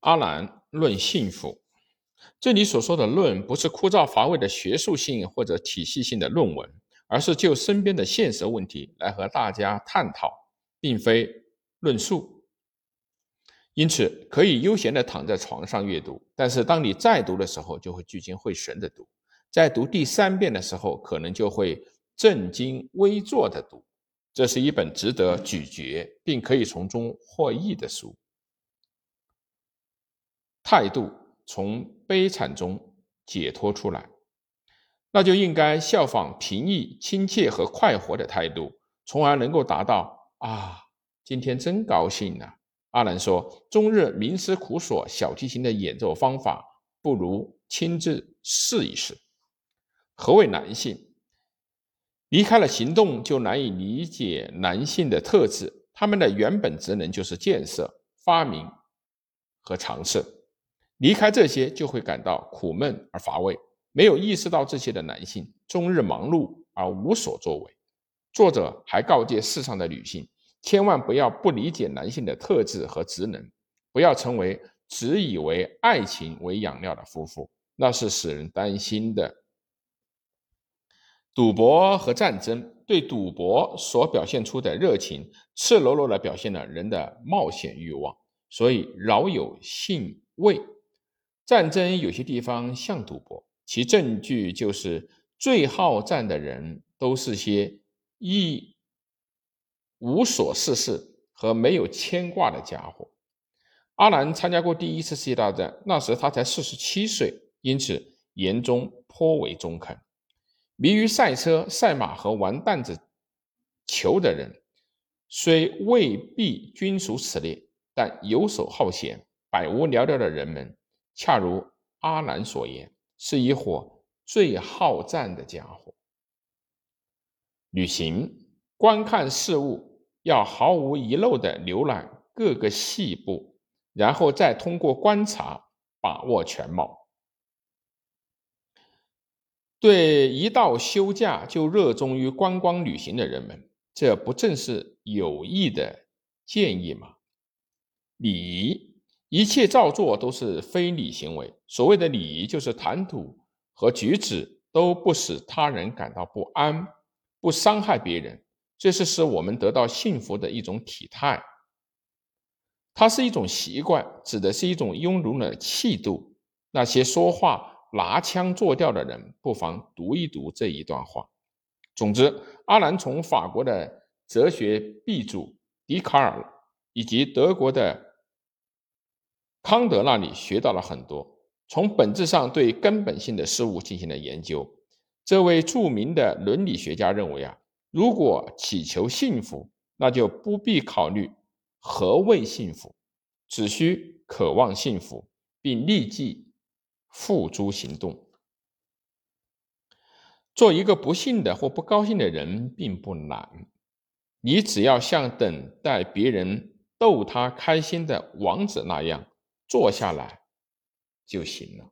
阿兰论幸福，这里所说的“论”不是枯燥乏味的学术性或者体系性的论文，而是就身边的现实问题来和大家探讨，并非论述。因此，可以悠闲地躺在床上阅读，但是当你再读的时候，就会聚精会神地读；在读第三遍的时候，可能就会正襟危坐地读。这是一本值得咀嚼并可以从中获益的书。态度从悲惨中解脱出来，那就应该效仿平易、亲切和快活的态度，从而能够达到啊，今天真高兴呐。阿兰说：“终日冥思苦索小提琴的演奏方法，不如亲自试一试。”何谓男性？离开了行动，就难以理解男性的特质。他们的原本职能就是建设、发明和尝试。离开这些，就会感到苦闷而乏味。没有意识到这些的男性，终日忙碌而无所作为。作者还告诫世上的女性，千万不要不理解男性的特质和职能，不要成为只以为爱情为养料的夫妇，那是使人担心的。赌博和战争对赌博所表现出的热情，赤裸裸地表现了人的冒险欲望，所以饶有兴味。战争有些地方像赌博，其证据就是最好战的人都是些一无所事事和没有牵挂的家伙。阿兰参加过第一次世界大战，那时他才四十七岁，因此言中颇为中肯。迷于赛车、赛马和玩弹子球的人，虽未必均属此列，但游手好闲、百无聊赖的人们，恰如阿兰所言，是一伙最好战的家伙。旅行、观看事物，要毫无遗漏地浏览各个细部，然后再通过观察把握全貌。对一到休假就热衷于观光旅行的人们，这不正是有益的建议吗？礼仪，一切照做都是非礼行为。所谓的礼仪，就是谈吐和举止都不使他人感到不安，不伤害别人。这是使我们得到幸福的一种体态。它是一种习惯，指的是一种雍容的气度。那些说话。拿腔作调的人，不妨读一读这一段话。总之，阿兰从法国的哲学鼻祖笛卡尔以及德国的康德那里学到了很多，从本质上对根本性的事物进行了研究。这位著名的伦理学家认为啊，如果祈求幸福，那就不必考虑何谓幸福，只需渴望幸福，并立即。付诸行动。做一个不幸的或不高兴的人并不难，你只要像等待别人逗他开心的王子那样坐下来就行了。